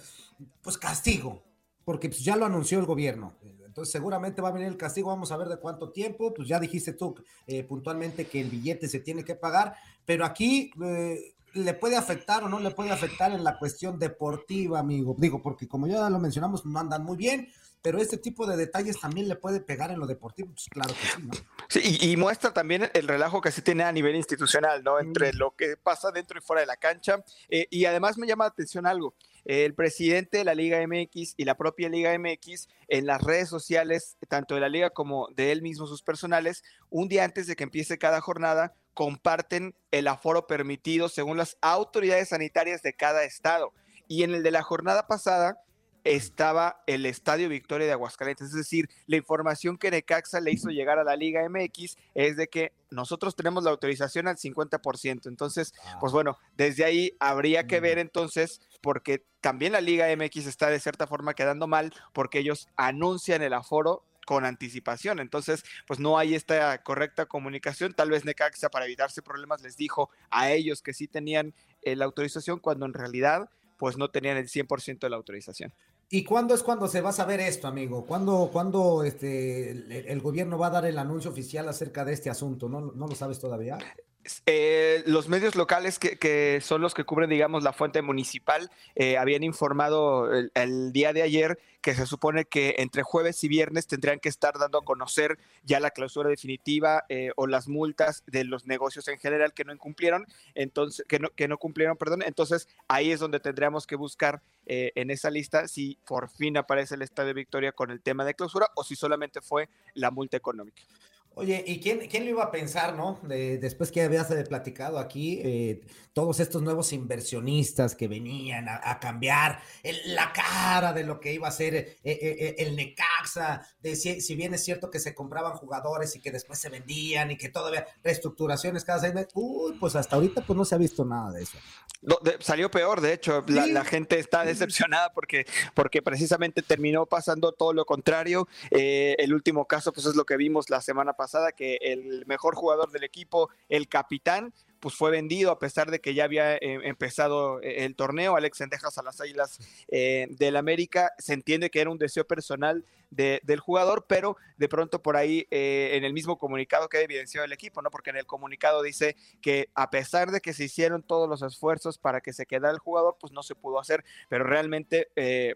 pues castigo, porque pues, ya lo anunció el gobierno. Entonces seguramente va a venir el castigo, vamos a ver de cuánto tiempo, pues ya dijiste tú eh, puntualmente que el billete se tiene que pagar, pero aquí eh, le puede afectar o no le puede afectar en la cuestión deportiva, amigo. Digo, porque como ya lo mencionamos, no andan muy bien, pero este tipo de detalles también le puede pegar en lo deportivo, pues claro que sí, ¿no? Sí, y, y muestra también el relajo que se tiene a nivel institucional, ¿no? Entre lo que pasa dentro y fuera de la cancha. Eh, y además me llama la atención algo. El presidente de la Liga MX y la propia Liga MX en las redes sociales, tanto de la liga como de él mismo, sus personales, un día antes de que empiece cada jornada, comparten el aforo permitido según las autoridades sanitarias de cada estado. Y en el de la jornada pasada, estaba el Estadio Victoria de Aguascalientes. Es decir, la información que Necaxa le hizo llegar a la Liga MX es de que nosotros tenemos la autorización al 50%. Entonces, pues bueno, desde ahí habría que ver entonces, porque también la Liga MX está de cierta forma quedando mal, porque ellos anuncian el aforo con anticipación. Entonces, pues no hay esta correcta comunicación. Tal vez Necaxa, para evitarse problemas, les dijo a ellos que sí tenían eh, la autorización, cuando en realidad, pues no tenían el 100% de la autorización. ¿Y cuándo es cuando se va a saber esto, amigo? ¿Cuándo, cuándo este, el, el gobierno va a dar el anuncio oficial acerca de este asunto? ¿No, no lo sabes todavía? Eh, los medios locales que, que son los que cubren, digamos, la fuente municipal, eh, habían informado el, día de ayer que se supone que entre jueves y viernes tendrían que estar dando a conocer ya la clausura definitiva eh, o las multas de los negocios en general que no incumplieron, entonces que no, que no cumplieron, perdón. Entonces ahí es donde tendríamos que buscar eh, en esa lista si por fin aparece el Estadio Victoria con el tema de clausura o si solamente fue la multa económica. Oye, ¿y quién, quién lo iba a pensar, no? De- después que habías eh, platicado aquí, eh, todos estos nuevos inversionistas que venían a, a cambiar el- la cara de lo que iba a ser eh, eh, el Necaxa, de si, si bien es cierto que se compraban jugadores y que después se vendían y que todavía reestructuraciones cada seis meses, uy, pues hasta ahorita pues no se ha visto nada de eso. No, de- salió peor, de hecho, la, la gente está decepcionada porque, porque precisamente terminó pasando todo lo contrario. El último caso, pues es lo que vimos la semana pasada, que el mejor jugador del equipo, el capitán, pues fue vendido a pesar de que ya había eh, empezado eh, el torneo. Alex Sendejas a las Águilas eh, del América. Se entiende que era un deseo personal de- del jugador, pero de pronto por ahí eh, en el mismo comunicado queda evidenciado el equipo, ¿no? Porque en el comunicado dice que a pesar de que se hicieron todos los esfuerzos para que se quedara el jugador, pues no se pudo hacer, pero realmente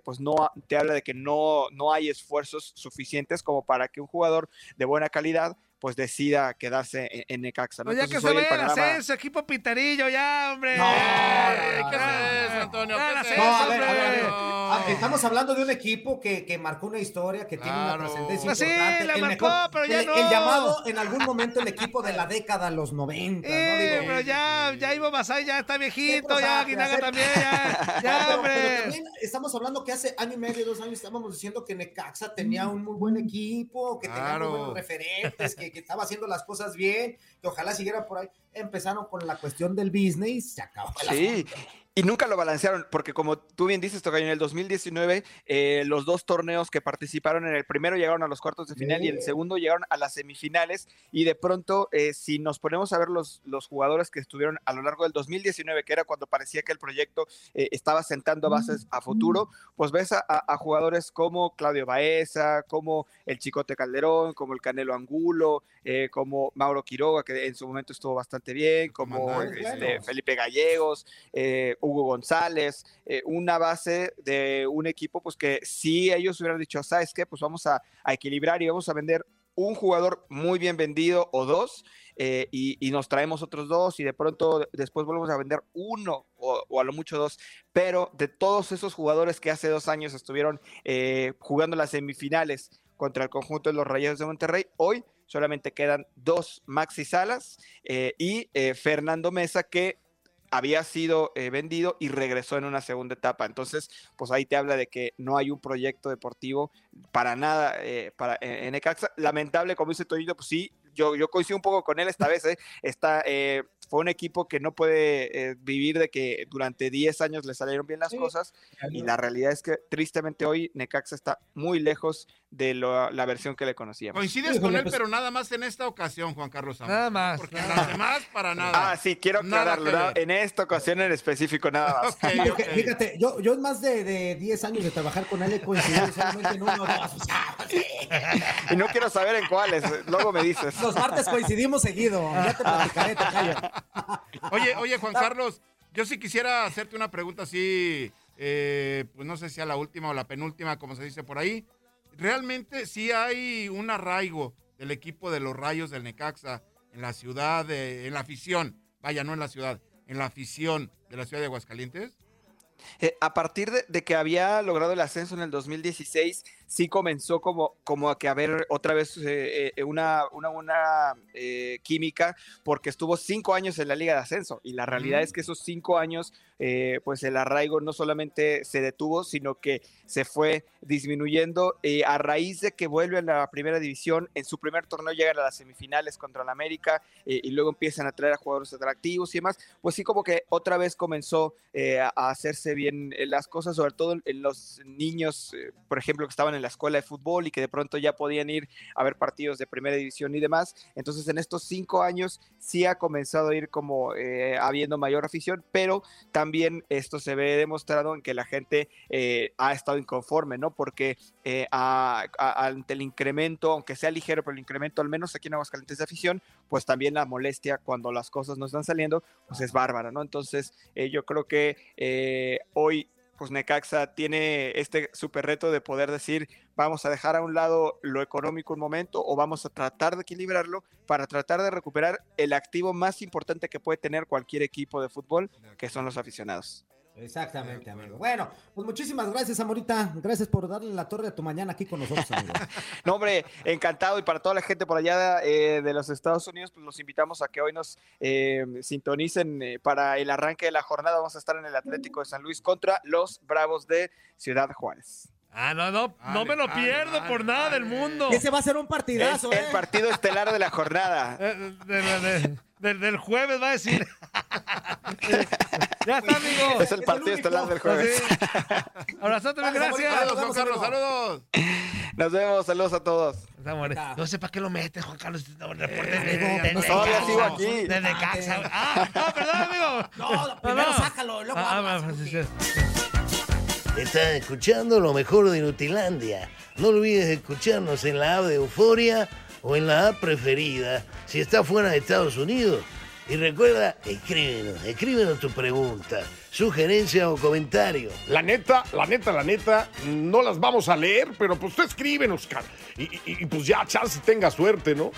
pues no te habla de que no, no hay esfuerzos suficientes como para que un jugador de buena calidad pues decida quedarse en, en Necaxa. ¿no? Pues ya que se el vaya panorama- ascenso, equipo pitarillo, ya, hombre. No, ¿Qué es eso, Antonio? Ya, ¿Qué el No, ver. Ah, Estamos hablando de un equipo que, que marcó una historia, que tiene una Pues sí, importante. la el, marcó, pero ya el- no. el llamado en algún momento el equipo de la década, los 90, ¿no? Eh, Digo, pero ya, ya Ivo Basay ya está viejito, ya Guinaga hacer- también, ya, ya, pero, también estamos hablando que hace año y medio, dos años, estábamos diciendo que Necaxa tenía un muy buen equipo, que tenía muy buenos referentes, que, que estaba haciendo las cosas bien, que ojalá siguiera por ahí. Empezaron con la cuestión del business, se acabó el Sí, asunto. Y nunca lo balancearon, porque como tú bien dices, Tocayo, en el 2019, eh, los dos torneos que participaron en el primero llegaron a los cuartos de final y el segundo llegaron a las semifinales. Y de pronto, eh, si nos ponemos a ver los, los jugadores que estuvieron a lo largo del 2019, que era cuando parecía que el proyecto eh, estaba sentando bases a futuro, pues ves a- a jugadores como Claudio Baeza, como el Chicote Calderón, como el Canelo Angulo, eh, como Mauro Quiroga, que en su momento estuvo bastante bien, como este. Felipe Gallegos, eh, Hugo González, eh, una base de un equipo, pues que si ellos hubieran dicho, ¿sabes qué? Pues vamos a, a equilibrar y vamos a vender un jugador muy bien vendido o dos, eh, y, y nos traemos otros dos, y de pronto después volvemos a vender uno o, o a lo mucho dos. Pero de todos esos jugadores que hace dos años estuvieron eh, jugando las semifinales contra el conjunto de los Rayados de Monterrey, hoy solamente quedan dos Maxi Salas eh, y eh, Fernando Mesa, que había sido eh, vendido y regresó en una segunda etapa. Entonces, pues ahí te habla de que no hay un proyecto deportivo para nada eh, para, en, en Necaxa. Lamentable, como dice Toñito, pues sí, yo, yo coincido un poco con él esta vez. eh, Está, eh, fue un equipo que no puede eh, vivir de que durante 10 años le salieron bien las cosas y la realidad es que tristemente hoy Necaxa está muy lejos de lo- la versión que le conocíamos. Coincides con él, pero nada más en esta ocasión, Juan Carlos. Nada más. Porque en las demás, para nada. Ah, sí, quiero Nada aclararlo. En esta ocasión en específico, nada más. Fíjate, fíjate, yo, yo en más de, de 10 años de trabajar con él he coincidido solamente en uno o dos. Y no quiero saber en cuáles, luego me dices. Los martes coincidimos seguido. Ya te platicaré, tocayo. Oye, oye, Juan Carlos, yo sí quisiera hacerte una pregunta así, eh, pues no sé si a la última o la penúltima, como se dice por ahí. Realmente sí hay un arraigo del equipo de los Rayos del Necaxa en la ciudad, en la afición, vaya, no en la ciudad, en la afición de la ciudad de Aguascalientes. Eh, a partir de que había logrado el ascenso en el 2016, sí comenzó como, como a que haber otra vez eh, eh, una, una, una, eh, química, porque estuvo cinco años en la Liga de Ascenso, y la realidad Mm. es que esos cinco años, eh, pues el arraigo no solamente se detuvo, sino que se fue disminuyendo eh, a raíz de que vuelve a la primera división, en su primer torneo llegan a las semifinales contra el América, eh, y luego empiezan a traer a jugadores atractivos y demás, pues sí como que otra vez comenzó eh, a hacerse bien eh, las cosas, sobre todo en los niños, eh, por ejemplo, que estaban en en la escuela de fútbol y que de pronto ya podían ir a ver partidos de primera división y demás. Entonces en estos cinco años sí ha comenzado a ir como eh, habiendo mayor afición, pero también esto se ve demostrado en que la gente eh, ha estado inconforme, ¿no? Porque eh, ante el incremento, aunque sea ligero, pero el incremento al menos aquí en Aguascalientes de afición, pues también la molestia cuando las cosas no están saliendo, pues es bárbara, ¿no? Entonces eh, yo creo que hoy pues Necaxa tiene este super reto de poder decir, vamos a dejar a un lado lo económico un momento o vamos a tratar de equilibrarlo para tratar de recuperar el activo más importante que puede tener cualquier equipo de fútbol, que son los aficionados. Exactamente, amigo. Bueno, pues muchísimas gracias, Amorita. Gracias por darle la torre a tu mañana aquí con nosotros, amigo. No, hombre, encantado. Y para toda la gente por allá eh, de los Estados Unidos, pues los invitamos a que hoy nos eh, sintonicen eh, para el arranque de la jornada. Vamos a estar en el Atlético de San Luis contra los Bravos de Ciudad Juárez. Ah, no, no, no me lo pierdo por nada del mundo. Ese va a ser un partidazo, Es ¿eh? el partido estelar de la jornada. Eh, de- de- de- del- del jueves va a decir. ya está, amigo. Es el partido estelar del jueves. Abrazote, gracias. Saludos, Juan Carlos, saludos. Nos vemos, saludos a todos. No sé para qué lo metes, Juan Carlos. No, de, no todavía sigo aquí. De Necaxa. Ah, no, perdón, amigo. No, primero sácalo, luego Ah, ah, sí, sí. Estás escuchando lo mejor de Inutilandia. No olvides escucharnos en la app de Euforia o en la app preferida si estás fuera de Estados Unidos. Y recuerda, escríbenos, escríbenos tu pregunta, sugerencia o comentario. La neta, la neta, la neta, no las vamos a leer, pero pues tú escríbenos, cara. Y, y- y, pues ya, chance tenga suerte, ¿no?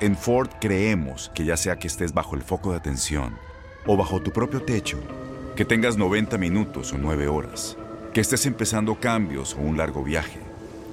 En Ford creemos que ya sea que estés bajo el foco de atención o bajo tu propio techo, que tengas 90 minutos o 9 horas, que estés empezando cambios o un largo viaje,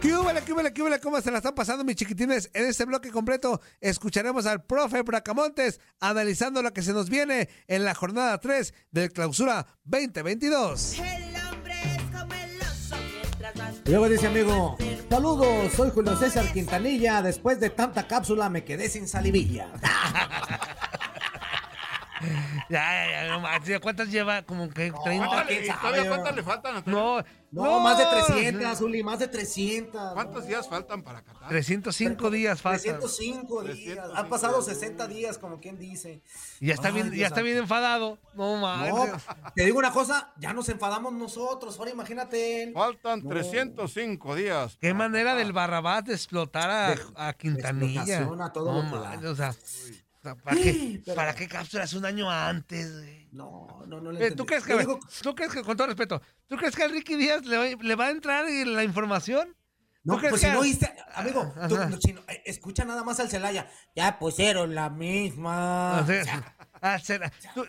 ¿Qué húbele, qué húbele, qué húbele? ¿Cómo se la están pasando, mis chiquitines? En este bloque completo escucharemos al profe Bracamontes analizando lo que se nos viene en la jornada 3 del Clausura 2022. Y luego dice amigo, saludos, soy Julio César Quintanilla. Después de tanta cápsula me quedé sin salivilla. Ya, ya, ya, no manches, ¿cuántas lleva? Como que 30. quién ¿Y sabe, todavía yo- cuántas le faltan? No, No, más de 300, Uli, más de 300. ¿Cuántos días faltan para Qatar? 305 días faltan. 305 días. Han pasado 60 días, como quien dice. Y ya está Ay, bien, Dios ya está bien enfadado. No No, manches. te digo una cosa, ya nos enfadamos nosotros. Ahora imagínate. Faltan No. 305 días. Qué manera del Barrabás de explotar a, De- a Quintanilla. explotación a todo no lo que da. manches, o sea, o sea, ¿para qué, Pero- ¿para qué cápsulas un año antes? güey? No, no, no le Eh. ¿Tú crees que, digo- tú crees que, con todo respeto, ¿tú crees que a Ricky Díaz le va, le va a entrar la información? No, ¿Tú crees pues si no oíste, amigo, tú, si no- eh, escucha nada más al Celaya. Ya pusieron la misma. O sea,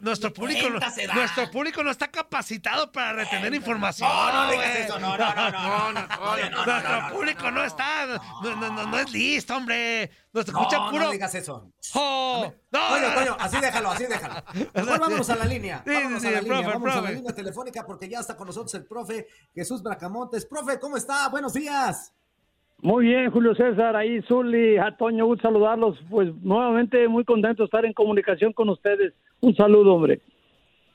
nuestro, público, nuestro público no está capacitado para retener información. No, no digas eso, no, no, no, Nuestro público no está, no, es listo, hombre. Nos escucha puro. No digas eso. No, así déjalo, así déjalo. Mejor vámonos a la línea. Vámonos a la línea, vamos a la línea telefónica porque ya está con nosotros el profe Jesús Bracamontes. Profe, ¿cómo está? Buenos días. Muy bien, Julio César, ahí Zuli, a Toño, un saludarlos. Pues nuevamente muy contento de estar en comunicación con ustedes. Un saludo, hombre.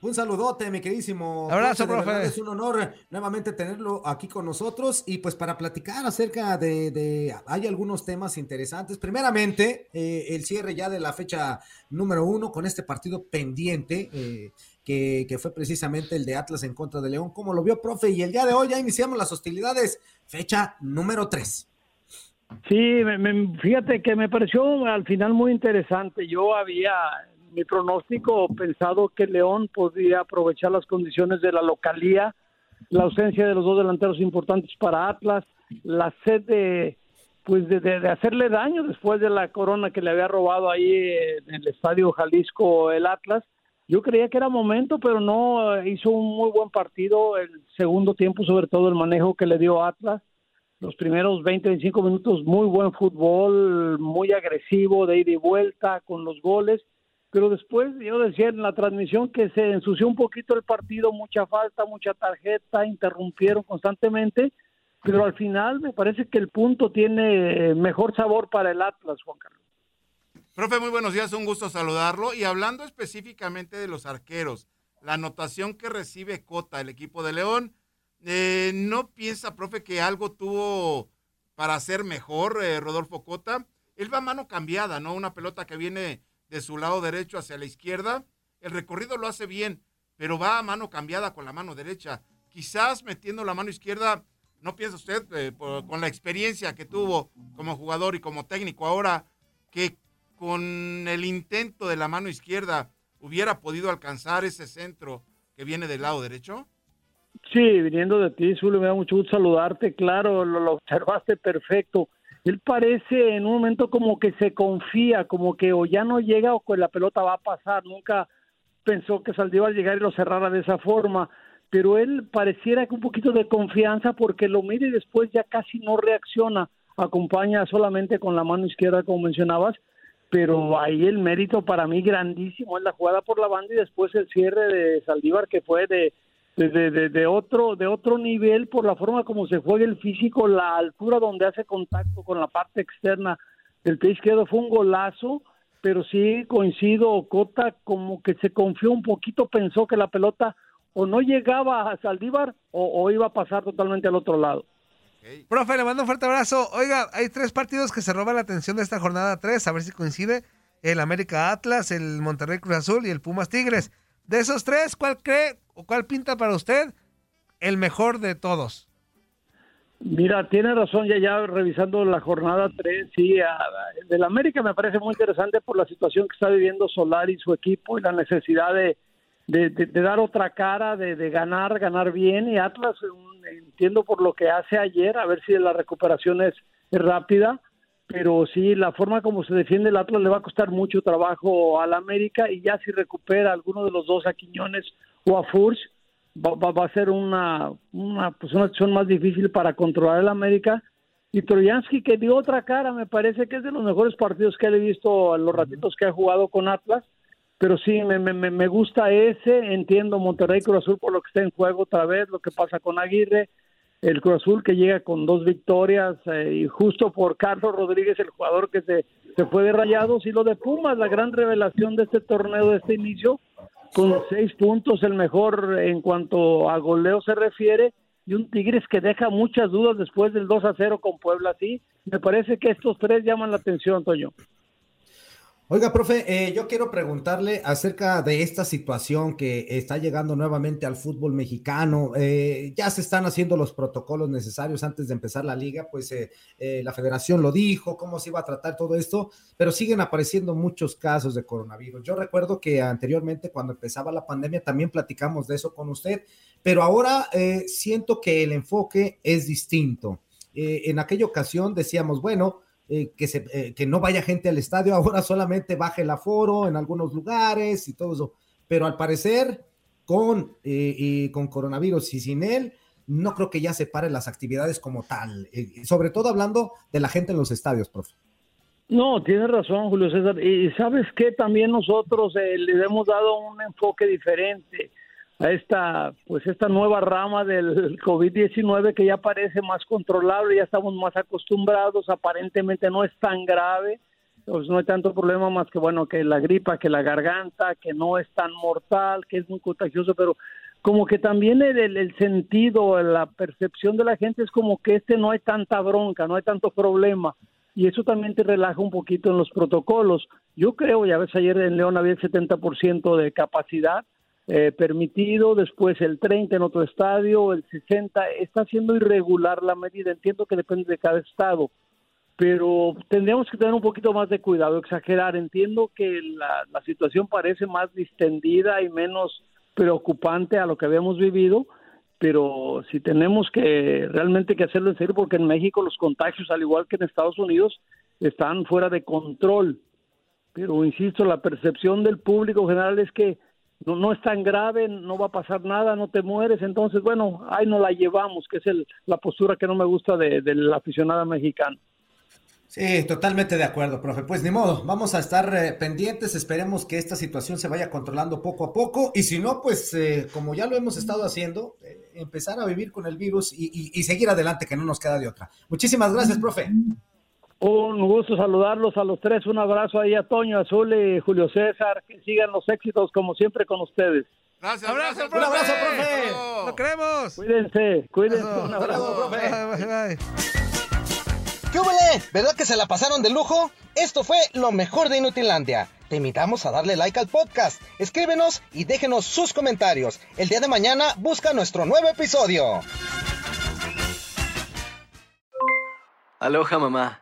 Un saludote, mi queridísimo. Abrazo, profe. Es un honor nuevamente tenerlo aquí con nosotros y pues para platicar acerca de, de- hay algunos temas interesantes. Primeramente, eh, el cierre ya de la fecha número uno con este partido pendiente eh, que, que fue precisamente el de Atlas en contra de León. ¿Cómo lo vio, profe? Y el día de hoy ya iniciamos las hostilidades, fecha número tres. Sí, me- me- fíjate que me pareció al final muy interesante. Yo había, mi pronóstico, pensado que León podría aprovechar las condiciones de la localía, la ausencia de los dos delanteros importantes para Atlas, la sed de, pues de, de- de hacerle daño después de la corona que le había robado ahí en el Estadio Jalisco el Atlas. Yo creía que era momento, pero no eh, hizo un muy buen partido el segundo tiempo, sobre todo el manejo que le dio Atlas los primeros 20, 25 minutos muy buen fútbol, muy agresivo, de ida y vuelta con los goles. pero después yo decía en la transmisión que se ensució un poquito el partido, mucha falta, mucha tarjeta, interrumpieron constantemente, pero al final me parece que el punto tiene mejor sabor para el Atlas, Juan Carlos. Profe, muy buenos días, un gusto saludarlo. Y hablando específicamente de los arqueros, la anotación que recibe Cota, el equipo de León, eh, ¿no piensa, profe, que algo tuvo para hacer mejor eh, Rodolfo Cota? Él va a mano cambiada, ¿no? Una pelota que viene de su lado derecho hacia la izquierda. El recorrido lo hace bien, pero va a mano cambiada con la mano derecha. Quizás metiendo la mano izquierda, ¿no piensa usted, eh, por- con la experiencia que tuvo como jugador y como técnico ahora, que con el intento de la mano izquierda hubiera podido alcanzar ese centro que viene del lado derecho? Sí, viniendo de ti, Zulio, me da mucho gusto saludarte. Claro, lo, lo observaste perfecto. Él parece en un momento como que se confía, como que o ya no llega o que la pelota va a pasar. Nunca pensó que Saldívar a llegar y lo cerrara de esa forma. Pero él pareciera que un poquito de confianza porque lo mira y después ya casi no reacciona. Acompaña solamente con la mano izquierda, como mencionabas. Pero ahí el mérito para mí grandísimo es la jugada por la banda y después el cierre de Saldívar que fue de, de, de- de- de otro de otro nivel por la forma como se juega el físico, la altura donde hace contacto con la parte externa del pie izquierdo fue un golazo, pero sí coincido, Cota como que se confió un poquito, pensó que la pelota o no llegaba a Saldívar o, o iba a pasar totalmente al otro lado. Profe, le mando un fuerte abrazo. Oiga, hay tres partidos que se roban la atención de esta jornada 3, a ver si coincide. El América Atlas, el Monterrey Cruz Azul y el Pumas Tigres. De esos tres, ¿cuál cree o cuál pinta para usted el mejor de todos? Mira, tiene razón, ya ya revisando la jornada 3, sí, del América me parece muy interesante por la situación que está viviendo Solar y su equipo y la necesidad de, de, dar otra cara, de, de ganar, ganar bien. Y Atlas, entiendo por lo que hace ayer, a ver si la recuperación es rápida, pero sí, la forma como se defiende el Atlas le va a costar mucho trabajo al América y ya si recupera alguno de los dos, a Quiñones o a Furch, va, va- va a ser una, una, pues una acción más difícil para controlar el América. Y Troyansky, que dio otra cara, me parece que es de los mejores partidos que le he visto en los ratitos que ha jugado con Atlas. Pero sí, me, me, me- me gusta ese. Entiendo Monterrey Cruz Azul por lo que está en juego otra vez, lo que pasa con Aguirre. El Cruz Azul que llega con dos victorias eh, y justo por Carlos Rodríguez, el jugador que se, se fue de rayados. Y lo de Pumas, la gran revelación de este torneo, de este inicio, con seis puntos, el mejor en cuanto a goleo se refiere, y un Tigres que deja muchas dudas después del 2 a 0 con Puebla, sí. Me parece que estos tres llaman la atención, Toño. Oiga, profe, eh, yo quiero preguntarle acerca de esta situación que está llegando nuevamente al fútbol mexicano. Eh, ya se están haciendo los protocolos necesarios antes de empezar la liga, pues eh, eh, la federación lo dijo, cómo se iba a tratar todo esto, pero siguen apareciendo muchos casos de coronavirus. Yo recuerdo que anteriormente, cuando empezaba la pandemia, también platicamos de eso con usted, pero ahora eh, siento que el enfoque es distinto. En aquella ocasión decíamos, bueno, eh, que, se, eh, que no vaya gente al estadio, ahora solamente baje el aforo en algunos lugares y todo eso. Pero al parecer, con, eh, con coronavirus y sin él, no creo que ya se paren las actividades como tal, eh, sobre todo hablando de la gente en los estadios, profe. No, tienes razón, Julio César. Y sabes que también nosotros eh, le hemos dado un enfoque diferente a esta, pues esta nueva rama del COVID-19 que ya parece más controlable, ya estamos más acostumbrados, aparentemente no es tan grave, pues no hay tanto problema más que bueno que la gripa, que la garganta, que no es tan mortal, que es muy contagioso, pero como que también el, el- sentido, la percepción de la gente es como que este no hay tanta bronca, no hay tanto problema y eso también te relaja un poquito en los protocolos. Yo creo, ya ves, ayer en León había el 70% de capacidad eh, permitido, después el 30 en otro estadio, el 60, está siendo irregular la medida, entiendo que depende de cada estado, pero tendríamos que tener un poquito más de cuidado, exagerar, entiendo que la, la situación parece más distendida y menos preocupante a lo que habíamos vivido, pero si tenemos que realmente que hacerlo en serio, porque en México los contagios, al igual que en Estados Unidos, están fuera de control. Pero insisto, la percepción del público general es que no, no es tan grave, no va a pasar nada, no te mueres. Entonces, bueno, ahí nos la llevamos, que es el, la postura que no me gusta de- del aficionado mexicano. Sí, totalmente de acuerdo, profe. Pues ni modo, vamos a estar eh, pendientes, esperemos que esta situación se vaya controlando poco a poco y si no, pues eh, como ya lo hemos estado haciendo, eh, empezar a vivir con el virus y, y- y seguir adelante, que no nos queda de otra. Muchísimas gracias, profe. Un gusto saludarlos a los tres. Un abrazo ahí a Toño, Azul y Julio César. Que sigan los éxitos como siempre con ustedes. Gracias, abrazo, profe. Un abrazo, profe. Lo queremos. Cuídense, cuídense. Un abrazo. profe. Bye, bye. ¿Qué hubole? ¿Verdad que se la pasaron de lujo? Esto fue lo mejor de Inutilandia. Te invitamos a darle like al podcast, escríbenos y déjenos sus comentarios. El día de mañana busca nuestro nuevo episodio. Aloha mamá,